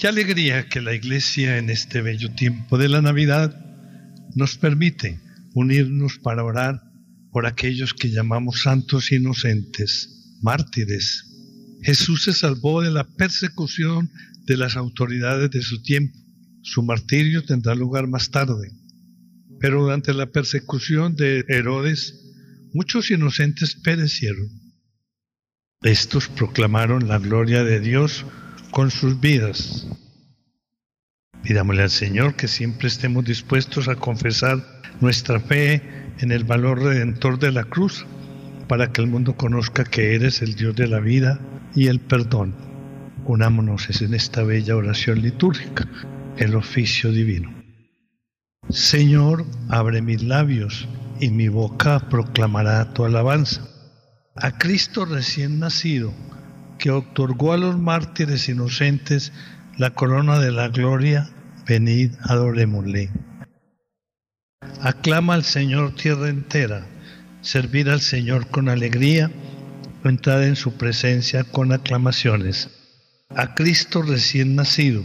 Qué alegría que la Iglesia en este bello tiempo de la Navidad nos permite unirnos para orar por aquellos que llamamos santos inocentes, mártires. Jesús se salvó de la persecución de las autoridades de su tiempo. Su martirio tendrá lugar más tarde. Pero durante la persecución de Herodes, muchos inocentes perecieron. Estos proclamaron la gloria de Dios con sus vidas. Pidámosle al Señor que siempre estemos dispuestos a confesar nuestra fe en el valor redentor de la cruz, para que el mundo conozca que eres el Dios de la vida y el perdón. Unámonos en esta bella oración litúrgica, el oficio divino. Señor, abre mis labios y mi boca proclamará tu alabanza. A Cristo recién nacido, que otorgó a los mártires inocentes la corona de la gloria, venid, adorémosle. Aclama al Señor tierra entera, servir al Señor con alegría, entrar en su presencia con aclamaciones. A Cristo recién nacido,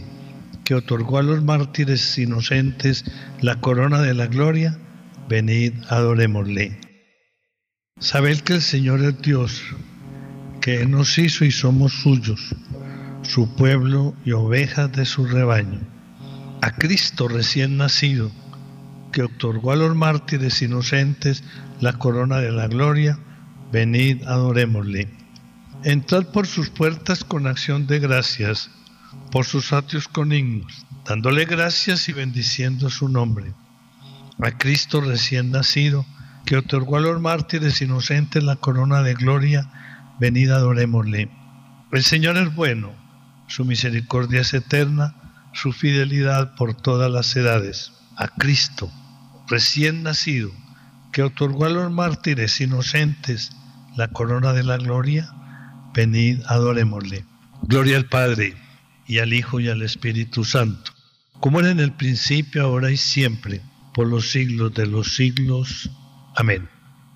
que otorgó a los mártires inocentes la corona de la gloria, venid, adorémosle. Sabed que el Señor es Dios, que nos hizo y somos suyos, su pueblo y ovejas de su rebaño. A Cristo recién nacido, que otorgó a los mártires inocentes la corona de la gloria, venid, adorémosle. Entrad por sus puertas con acción de gracias, por sus atrios con himnos, dándole gracias y bendiciendo su nombre. A Cristo recién nacido, que otorgó a los mártires inocentes la corona de gloria, venid adorémosle. El Señor es bueno, su misericordia es eterna, su fidelidad por todas las edades. A Cristo, recién nacido, que otorgó a los mártires inocentes la corona de la gloria, venid adorémosle. Gloria al Padre, y al Hijo, y al Espíritu Santo, como era en el principio, ahora y siempre, por los siglos de los siglos. Amén.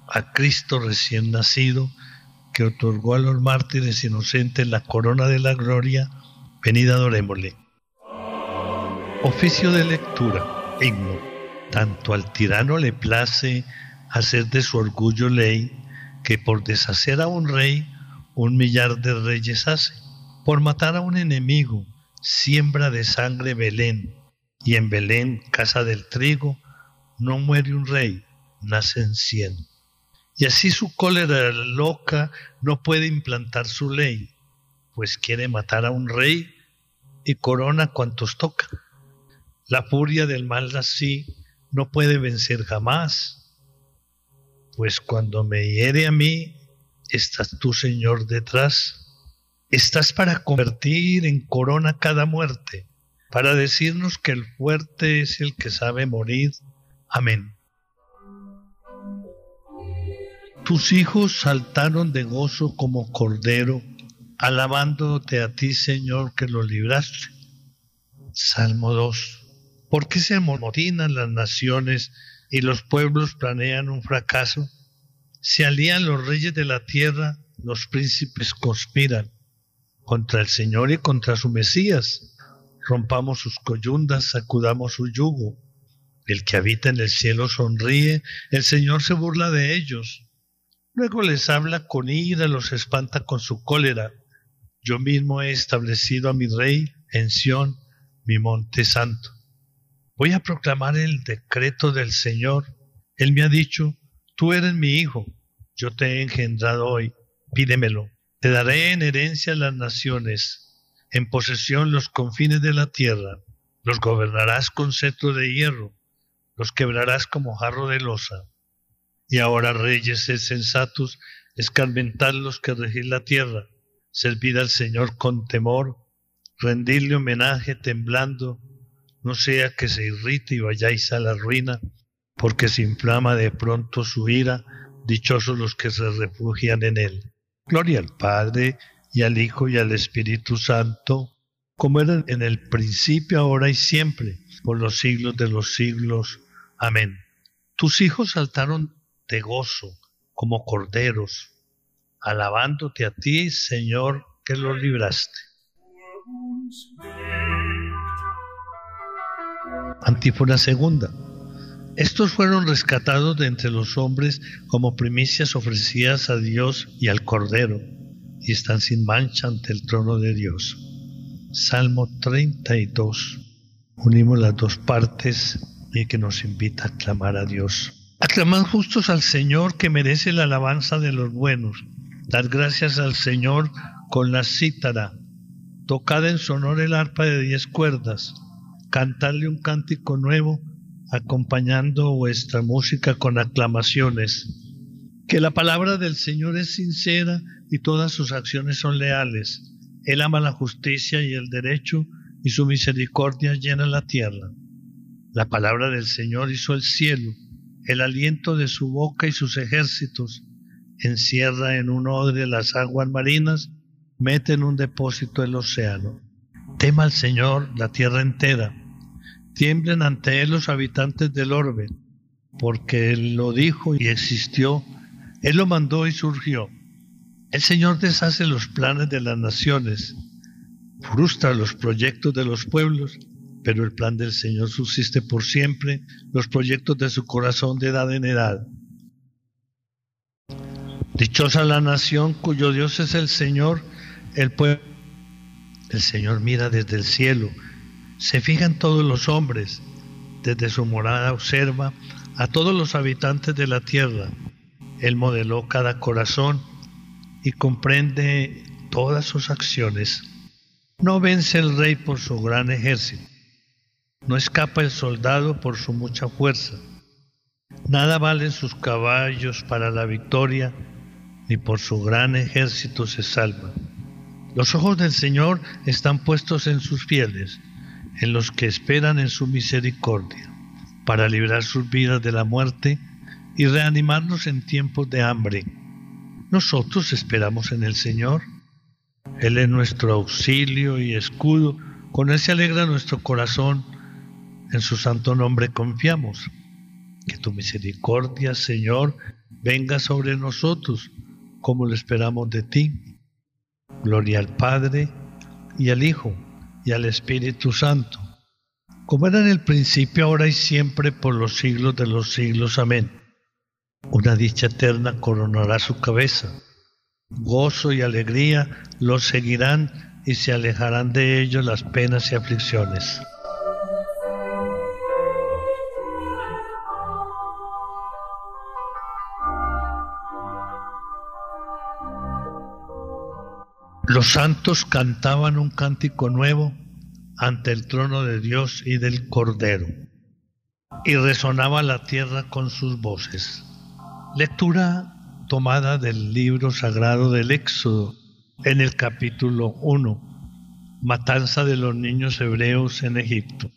A Cristo recién nacido, que otorgó a los mártires inocentes la corona de la gloria, venid adorémosle. Oficio de lectura, himno. Tanto al tirano le place hacer de su orgullo ley, que por deshacer a un rey, un millar de reyes hace. Por matar a un enemigo, siembra de sangre Belén, y en Belén, casa del trigo, no muere un rey, nacen cien. Y así su cólera loca no puede implantar su ley, pues quiere matar a un rey y corona cuantos toca. La furia del mal así no puede vencer jamás, pues cuando me hiere a mí, estás tú, Señor, detrás. Estás para convertir en corona cada muerte, para decirnos que el fuerte es el que sabe morir. Amén. Tus hijos saltaron de gozo como cordero, alabándote a ti, Señor, que los libraste. Salmo 2. ¿Por qué se amotinan las naciones y los pueblos planean un fracaso? Se alían los reyes de la tierra, los príncipes conspiran contra el Señor y contra su Mesías. Rompamos sus coyundas, sacudamos su yugo. El que habita en el cielo sonríe, el Señor se burla de ellos. Luego les habla con ira, los espanta con su cólera. Yo mismo he establecido a mi rey en Sión, mi monte santo. Voy a proclamar el decreto del Señor. Él me ha dicho, tú eres mi hijo, yo te he engendrado hoy, pídemelo. Te daré en herencia las naciones, en posesión los confines de la tierra. Los gobernarás con cetro de hierro, los quebrarás como jarro de losa. Y ahora, reyes, sed sensatos, escarmentad los que regís la tierra, servid al Señor con temor, rendidle homenaje temblando, no sea que se irrite y vayáis a la ruina, porque se inflama de pronto su ira, dichosos los que se refugian en él. Gloria al Padre y al Hijo y al Espíritu Santo, como era en el principio, ahora y siempre, por los siglos de los siglos. Amén. Tus hijos saltaron de gozo como corderos, alabándote a ti, Señor, que los libraste. Antífona segunda. Estos fueron rescatados de entre los hombres como primicias ofrecidas a Dios y al Cordero, y están sin mancha ante el trono de Dios. Salmo 32. Unimos las dos partes y que nos invita a clamar a Dios. Aclamad justos al Señor que merece la alabanza de los buenos. Dar gracias al Señor con la cítara. Tocad en sonor el arpa de diez cuerdas. Cantarle un cántico nuevo acompañando vuestra música con aclamaciones. Que la palabra del Señor es sincera y todas sus acciones son leales. Él ama la justicia y el derecho y su misericordia llena la tierra. La palabra del Señor hizo el cielo, el aliento de su boca y sus ejércitos. Encierra en un odre las aguas marinas, mete en un depósito el océano. Tema al Señor la tierra entera Tiemblen ante él los habitantes del orbe, porque él lo dijo y existió, él lo mandó y surgió. El Señor deshace los planes de las naciones, frustra los proyectos de los pueblos, pero el plan del Señor subsiste por siempre, los proyectos de su corazón de edad en edad. Dichosa la nación cuyo Dios es el Señor, el pueblo. El Señor mira desde el cielo se fijan todos los hombres, desde su morada observa a todos los habitantes de la tierra. Él modeló cada corazón y comprende todas sus acciones. No vence el rey por su gran ejército, no escapa el soldado por su mucha fuerza. Nada valen sus caballos para la victoria, ni por su gran ejército se salva. Los ojos del Señor están puestos en sus fieles en los que esperan en su misericordia, para librar sus vidas de la muerte y reanimarnos en tiempos de hambre. Nosotros esperamos en el Señor. Él es nuestro auxilio y escudo, con Él se alegra nuestro corazón, en su santo nombre confiamos. Que tu misericordia, Señor, venga sobre nosotros, como lo esperamos de ti. Gloria al Padre y al Hijo y al Espíritu Santo, como era en el principio, ahora y siempre, por los siglos de los siglos. Amén. Una dicha eterna coronará su cabeza. Gozo y alegría los seguirán y se alejarán de ellos las penas y aflicciones. Los santos cantaban un cántico nuevo ante el trono de Dios y del Cordero, y resonaba la tierra con sus voces. Lectura tomada del libro sagrado del Éxodo, en el capítulo 1, Matanza de los niños hebreos en Egipto.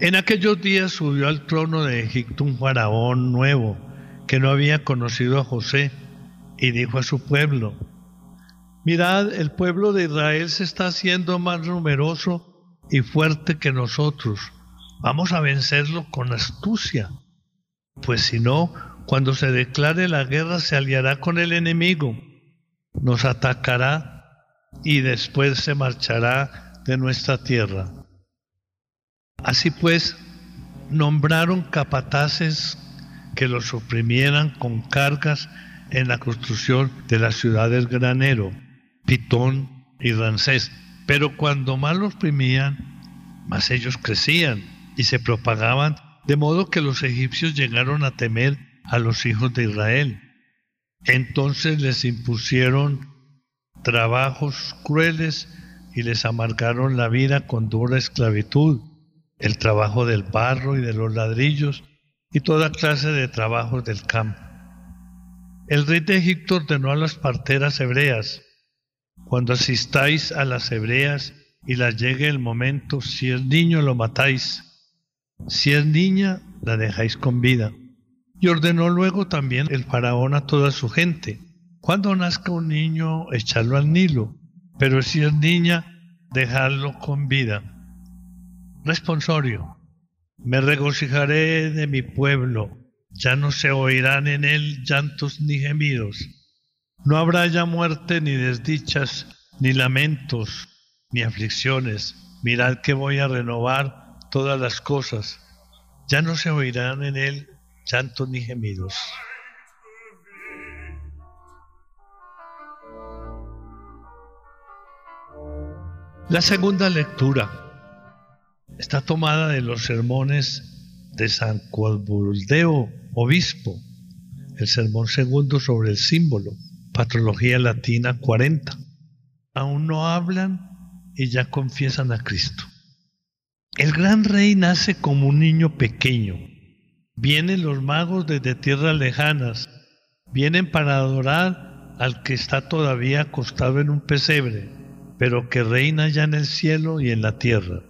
En aquellos días subió al trono de Egipto un faraón nuevo que no había conocido a José y dijo a su pueblo, Mirad, el pueblo de Israel se está haciendo más numeroso y fuerte que nosotros. Vamos a vencerlo con astucia. Pues si no, cuando se declare la guerra se aliará con el enemigo, nos atacará y después se marchará de nuestra tierra. Así pues, nombraron capataces que los oprimieran con cargas en la construcción de las ciudades granero Pitón y Ramsés. Pero cuando más los primían, más ellos crecían y se propagaban, de modo que los egipcios llegaron a temer a los hijos de Israel. Entonces les impusieron trabajos crueles y les amargaron la vida con dura esclavitud, el trabajo del barro y de los ladrillos y toda clase de trabajos del campo. El rey de Egipto ordenó a las parteras hebreas, cuando asistáis a las hebreas y las llegue el momento, si es niño lo matáis, si es niña la dejáis con vida. Y ordenó luego también el faraón a toda su gente, cuando nazca un niño, echarlo al Nilo, pero si es niña, dejarlo con vida. Responsorio. Me regocijaré de mi pueblo, ya no se oirán en él llantos ni gemidos no habrá ya muerte ni desdichas, ni lamentos, ni aflicciones. Mirad que voy a renovar todas las cosas. Ya no se oirán en él llantos ni gemidos. La segunda lectura está tomada de los sermones de San Cualbuldeo, obispo, el sermón segundo sobre el símbolo, patrología latina 40. Aún no hablan y ya confiesan a Cristo. El gran rey nace como un niño pequeño. Vienen los magos desde tierras lejanas. Vienen para adorar al que está todavía acostado en un pesebre, pero que reina ya en el cielo y en la tierra.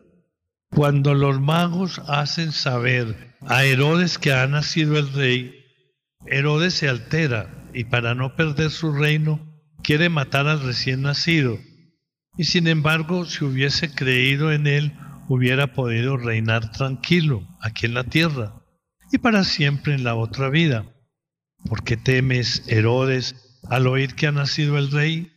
Cuando los magos hacen saber a Herodes que ha nacido el rey, Herodes se altera y para no perder su reino quiere matar al recién nacido y sin embargo, si hubiese creído en Él, hubiera podido reinar tranquilo aquí en la tierra y para siempre en la otra vida. ¿Por qué temes, Herodes, al oír que ha nacido el rey?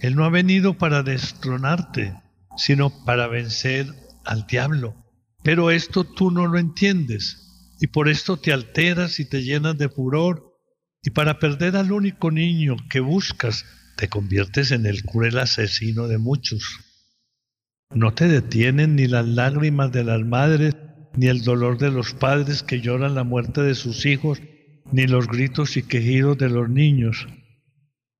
Él no ha venido para destronarte, sino para vencer al diablo. Pero esto tú no lo entiendes, y por esto te alteras y te llenas de furor, y para perder al único niño que buscas, te conviertes en el cruel asesino de muchos. No te detienen ni las lágrimas de las madres, ni el dolor de los padres que lloran la muerte de sus hijos, ni los gritos y quejidos de los niños.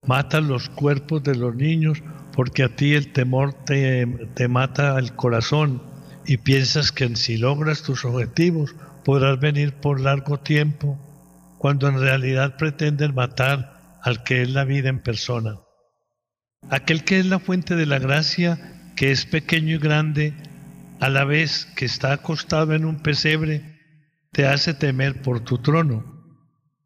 Matan los cuerpos de los niños porque a ti el temor te, te mata el corazón y piensas que si logras tus objetivos podrás venir por largo tiempo, cuando en realidad pretenden matar al que es la vida en persona. Aquel que es la fuente de la gracia, que es pequeño y grande, a la vez que está acostado en un pesebre, te hace temer por tu trono.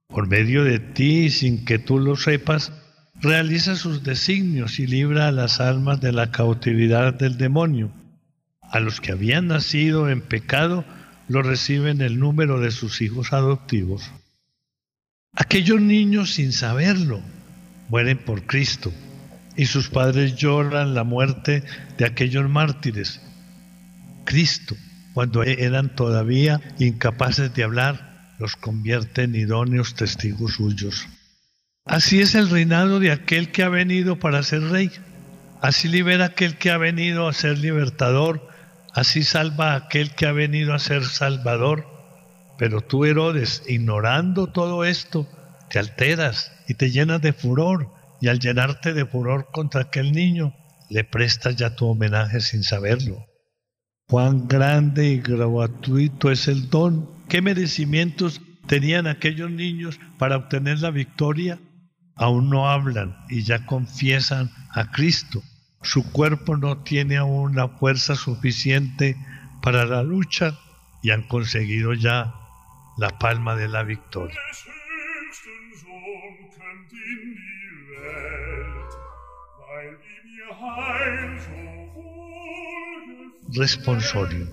Por medio de ti, sin que tú lo sepas, realiza sus designios y libra a las almas de la cautividad del demonio. A los que habían nacido en pecado, lo reciben el número de sus hijos adoptivos. Aquellos niños, sin saberlo, mueren por Cristo y sus padres lloran la muerte de aquellos mártires. Cristo, cuando eran todavía incapaces de hablar, los convierte en idóneos testigos suyos. Así es el reinado de aquel que ha venido para ser rey. Así libera aquel que ha venido a ser libertador. Así salva aquel que ha venido a ser salvador. Pero tú, Herodes, ignorando todo esto, te alteras y te llenas de furor y al llenarte de furor contra aquel niño, le prestas ya tu homenaje sin saberlo. Cuán grande y gratuito es el don. ¿Qué merecimientos tenían aquellos niños para obtener la victoria? Aún no hablan y ya confiesan a Cristo. Su cuerpo no tiene aún la fuerza suficiente para la lucha y han conseguido ya la palma de la victoria. Responsorio.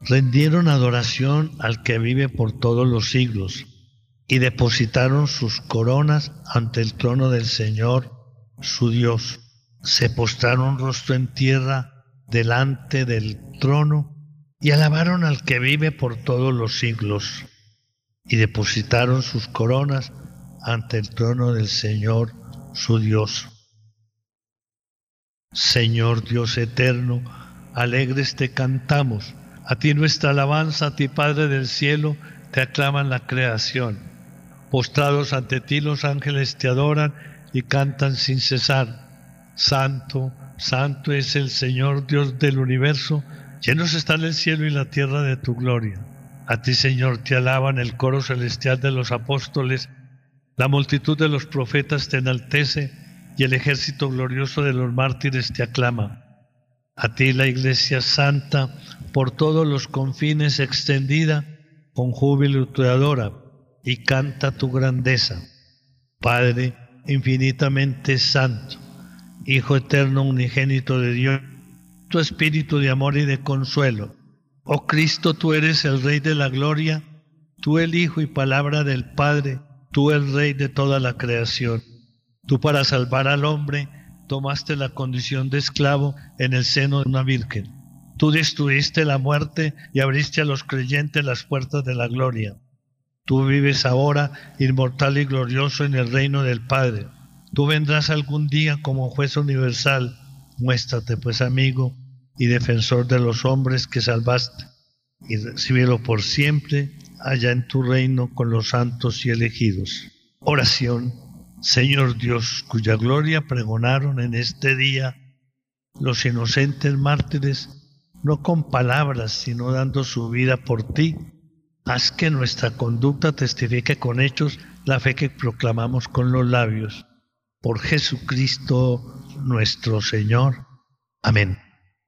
Rendieron adoración al que vive por todos los siglos y depositaron sus coronas ante el trono del Señor, su Dios. Se postraron rostro en tierra delante del trono y alabaron al que vive por todos los siglos y depositaron sus coronas ante el trono del Señor, su Dios. Señor Dios eterno, alegres te cantamos, a ti nuestra alabanza, a ti Padre del cielo, te aclaman la creación. Postrados ante ti los ángeles te adoran y cantan sin cesar. Santo, santo es el Señor Dios del universo, llenos están el cielo y la tierra de tu gloria. A ti, Señor, te alaban el coro celestial de los apóstoles, la multitud de los profetas te enaltece y el ejército glorioso de los mártires te aclama. A ti la Iglesia Santa, por todos los confines extendida, con júbilo te adora y canta tu grandeza. Padre infinitamente santo, Hijo eterno unigénito de Dios, tu espíritu de amor y de consuelo. Oh Cristo, tú eres el Rey de la gloria, tú el Hijo y palabra del Padre, tú el Rey de toda la creación. Tú para salvar al hombre tomaste la condición de esclavo en el seno de una virgen. Tú destruiste la muerte y abriste a los creyentes las puertas de la gloria. Tú vives ahora inmortal y glorioso en el reino del Padre. Tú vendrás algún día como juez universal. Muéstrate, pues, amigo y defensor de los hombres que salvaste, y recibirlo por siempre allá en tu reino con los santos y elegidos. Oración, Señor Dios, cuya gloria pregonaron en este día los inocentes mártires, no con palabras, sino dando su vida por ti. Haz que nuestra conducta testifique con hechos la fe que proclamamos con los labios. Por Jesucristo nuestro Señor. Amén.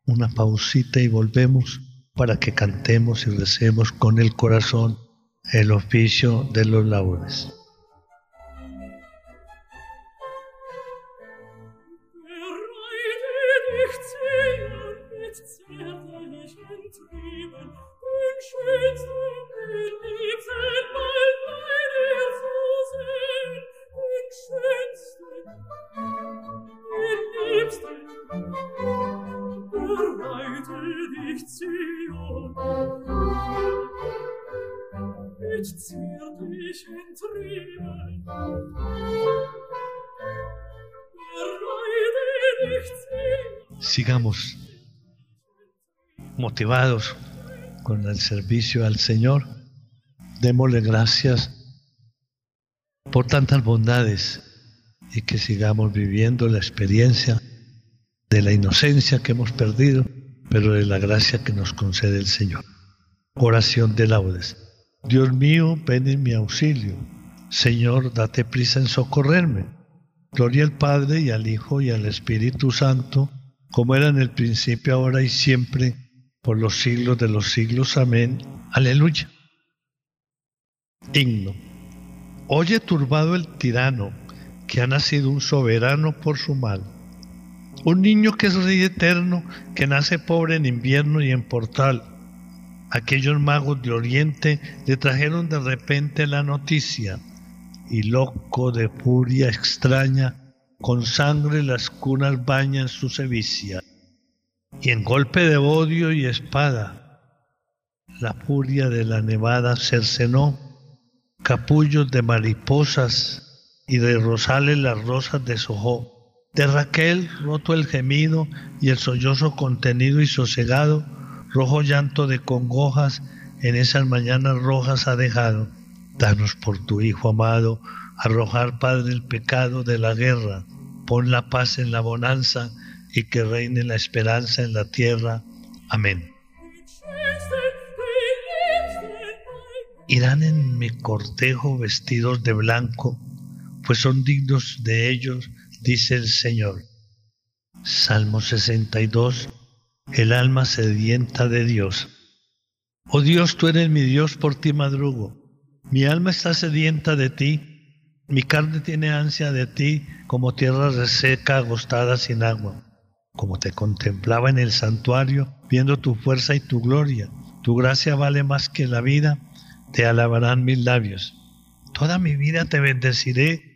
Una pausita y volvemos para que cantemos y recemos con el corazón el oficio de los laudes. Sigamos motivados con el servicio al Señor. Démosle gracias por tantas bondades y que sigamos viviendo la experiencia de la inocencia que hemos perdido, pero de la gracia que nos concede el Señor. Oración de laudes. Dios mío, ven en mi auxilio. Señor, date prisa en socorrerme. Gloria al Padre y al Hijo y al Espíritu Santo, como era en el principio, ahora y siempre, por los siglos de los siglos. Amén. Aleluya. Himno. Oye turbado el tirano, que ha nacido un soberano por su mal. Un niño que es rey eterno, que nace pobre en invierno y en portal. Aquellos magos de Oriente le trajeron de repente la noticia, y loco de furia extraña, con sangre las cunas bañan su sevicia. Y en golpe de odio y espada, la furia de la nevada cercenó, capullos de mariposas y de rosales las rosas deshojó de Raquel, roto el gemido y el sollozo contenido y sosegado, rojo llanto de congojas en esas mañanas rojas ha dejado. Danos por tu Hijo amado, arrojar, Padre, el pecado de la guerra. Pon la paz en la bonanza y que reine la esperanza en la tierra. Amén. Irán en mi cortejo vestidos de blanco, pues son dignos de ellos dice el Señor. Salmo 62. El alma sedienta de Dios. Oh Dios, tú eres mi Dios, por ti madrugo. Mi alma está sedienta de ti, mi carne tiene ansia de ti, como tierra reseca, agostada sin agua. Como te contemplaba en el santuario, viendo tu fuerza y tu gloria. Tu gracia vale más que la vida, te alabarán mis labios. Toda mi vida te bendeciré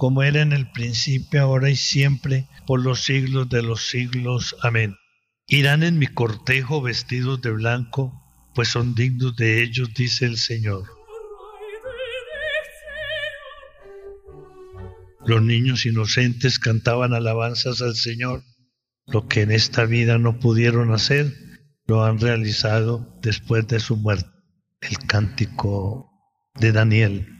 como era en el principio, ahora y siempre, por los siglos de los siglos. Amén. Irán en mi cortejo vestidos de blanco, pues son dignos de ellos, dice el Señor. Los niños inocentes cantaban alabanzas al Señor. Lo que en esta vida no pudieron hacer, lo han realizado después de su muerte. El cántico de Daniel.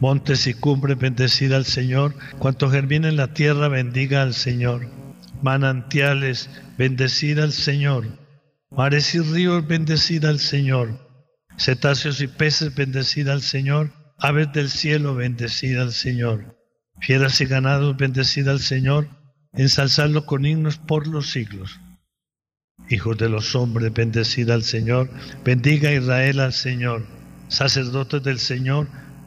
Montes y cumbres, bendecida al Señor. Cuanto germina en la tierra, bendiga al Señor. Manantiales, bendecida al Señor. Mares y ríos, bendecida al Señor. Cetáceos y peces, bendecida al Señor. Aves del cielo, bendecida al Señor. Fieras y ganados, bendecida al Señor. Ensalzadlo con himnos por los siglos. Hijos de los hombres, bendecida al Señor. Bendiga Israel al Señor. Sacerdotes del Señor,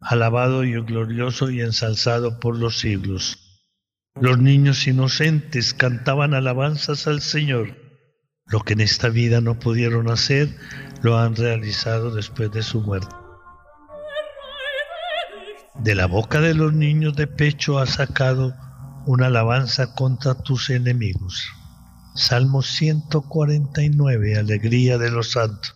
alabado y glorioso y ensalzado por los siglos. Los niños inocentes cantaban alabanzas al Señor. Lo que en esta vida no pudieron hacer, lo han realizado después de su muerte. De la boca de los niños de pecho ha sacado una alabanza contra tus enemigos. Salmo 149, Alegría de los santos.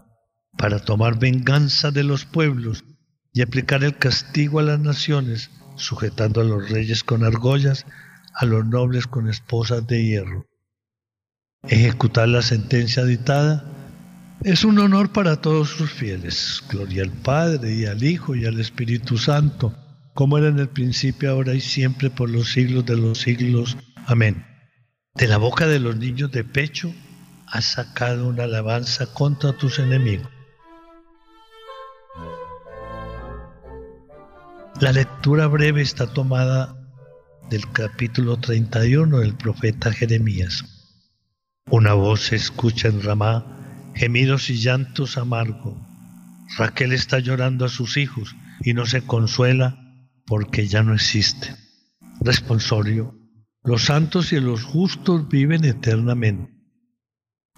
para tomar venganza de los pueblos y aplicar el castigo a las naciones, sujetando a los reyes con argollas, a los nobles con esposas de hierro. Ejecutar la sentencia dictada es un honor para todos sus fieles. Gloria al Padre y al Hijo y al Espíritu Santo, como era en el principio, ahora y siempre, por los siglos de los siglos. Amén. De la boca de los niños de pecho has sacado una alabanza contra tus enemigos. La lectura breve está tomada del capítulo 31 del profeta Jeremías. Una voz se escucha en Ramá, gemidos y llantos amargos. Raquel está llorando a sus hijos y no se consuela porque ya no existen. Responsorio. Los santos y los justos viven eternamente.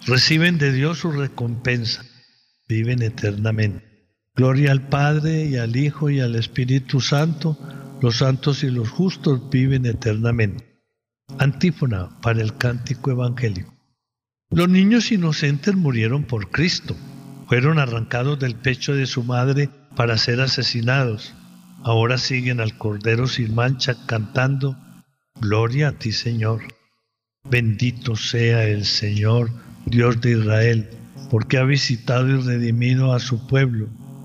Reciben de Dios su recompensa. Viven eternamente. Gloria al Padre y al Hijo y al Espíritu Santo, los santos y los justos viven eternamente. Antífona para el cántico evangélico. Los niños inocentes murieron por Cristo, fueron arrancados del pecho de su madre para ser asesinados. Ahora siguen al Cordero sin mancha cantando, Gloria a ti Señor. Bendito sea el Señor, Dios de Israel, porque ha visitado y redimido a su pueblo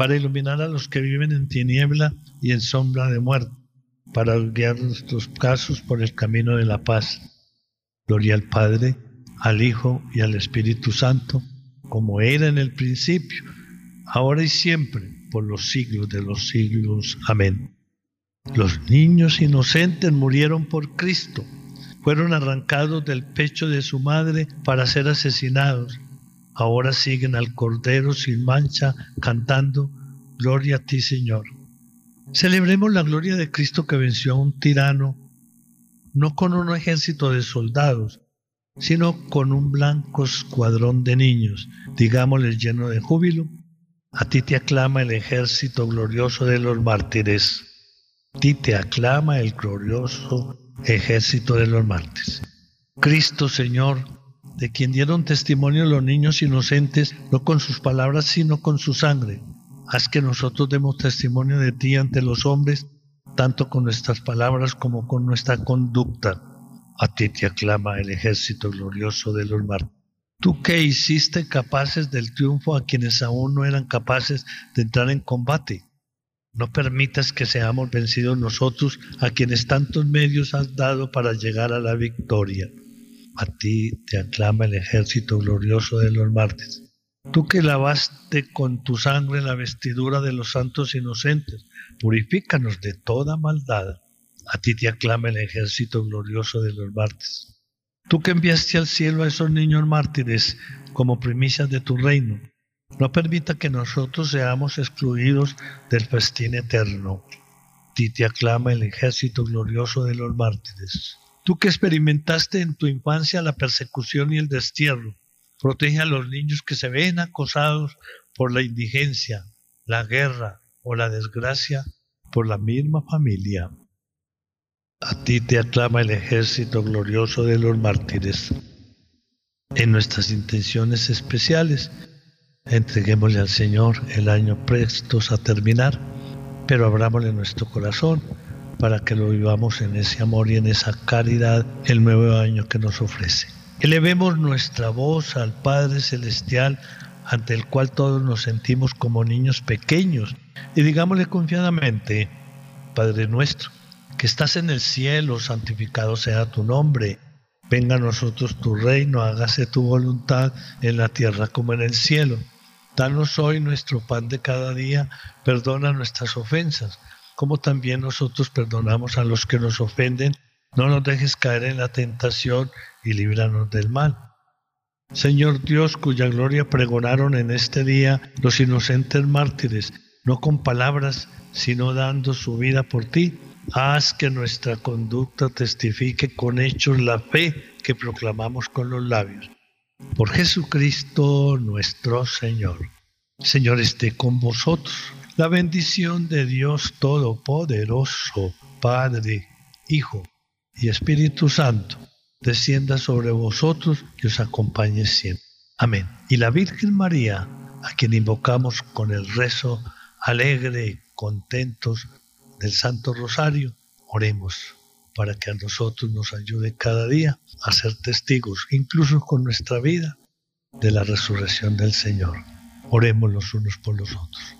para iluminar a los que viven en tiniebla y en sombra de muerte, para guiar nuestros casos por el camino de la paz. Gloria al Padre, al Hijo y al Espíritu Santo, como era en el principio, ahora y siempre, por los siglos de los siglos. Amén. Los niños inocentes murieron por Cristo, fueron arrancados del pecho de su madre para ser asesinados. Ahora siguen al Cordero sin mancha cantando, Gloria a ti Señor. Celebremos la gloria de Cristo que venció a un tirano, no con un ejército de soldados, sino con un blanco escuadrón de niños, digámosle lleno de júbilo. A ti te aclama el ejército glorioso de los mártires. A ti te aclama el glorioso ejército de los mártires. Cristo Señor, de quien dieron testimonio los niños inocentes, no con sus palabras, sino con su sangre. Haz que nosotros demos testimonio de ti ante los hombres, tanto con nuestras palabras como con nuestra conducta. A ti te aclama el ejército glorioso de los mártires. Tú que hiciste capaces del triunfo a quienes aún no eran capaces de entrar en combate. No permitas que seamos vencidos nosotros a quienes tantos medios has dado para llegar a la victoria. A ti te aclama el ejército glorioso de los mártires. Tú que lavaste con tu sangre la vestidura de los santos inocentes, purifícanos de toda maldad. A ti te aclama el ejército glorioso de los mártires. Tú que enviaste al cielo a esos niños mártires como primicias de tu reino, no permita que nosotros seamos excluidos del festín eterno. A ti te aclama el ejército glorioso de los mártires. Tú que experimentaste en tu infancia la persecución y el destierro, protege a los niños que se ven acosados por la indigencia, la guerra o la desgracia por la misma familia. A ti te aclama el ejército glorioso de los mártires. En nuestras intenciones especiales, entreguémosle al Señor el año prestos a terminar, pero abrámosle nuestro corazón para que lo vivamos en ese amor y en esa caridad el nuevo año que nos ofrece. Elevemos nuestra voz al Padre Celestial ante el cual todos nos sentimos como niños pequeños y digámosle confiadamente, Padre nuestro, que estás en el cielo, santificado sea tu nombre. Venga a nosotros tu reino, hágase tu voluntad en la tierra como en el cielo. Danos hoy nuestro pan de cada día, perdona nuestras ofensas, como también nosotros perdonamos a los que nos ofenden. No nos dejes caer en la tentación y líbranos del mal. Señor Dios, cuya gloria pregonaron en este día los inocentes mártires, no con palabras, sino dando su vida por ti Haz que nuestra conducta testifique con hechos la fe que proclamamos con los labios. Por Jesucristo nuestro Señor. Señor esté con vosotros. La bendición de Dios Todopoderoso, Padre, Hijo y Espíritu Santo, descienda sobre vosotros y os acompañe siempre. Amén. Y la Virgen María, a quien invocamos con el rezo alegre y contentos, del Santo Rosario, oremos para que a nosotros nos ayude cada día a ser testigos, incluso con nuestra vida, de la resurrección del Señor. Oremos los unos por los otros.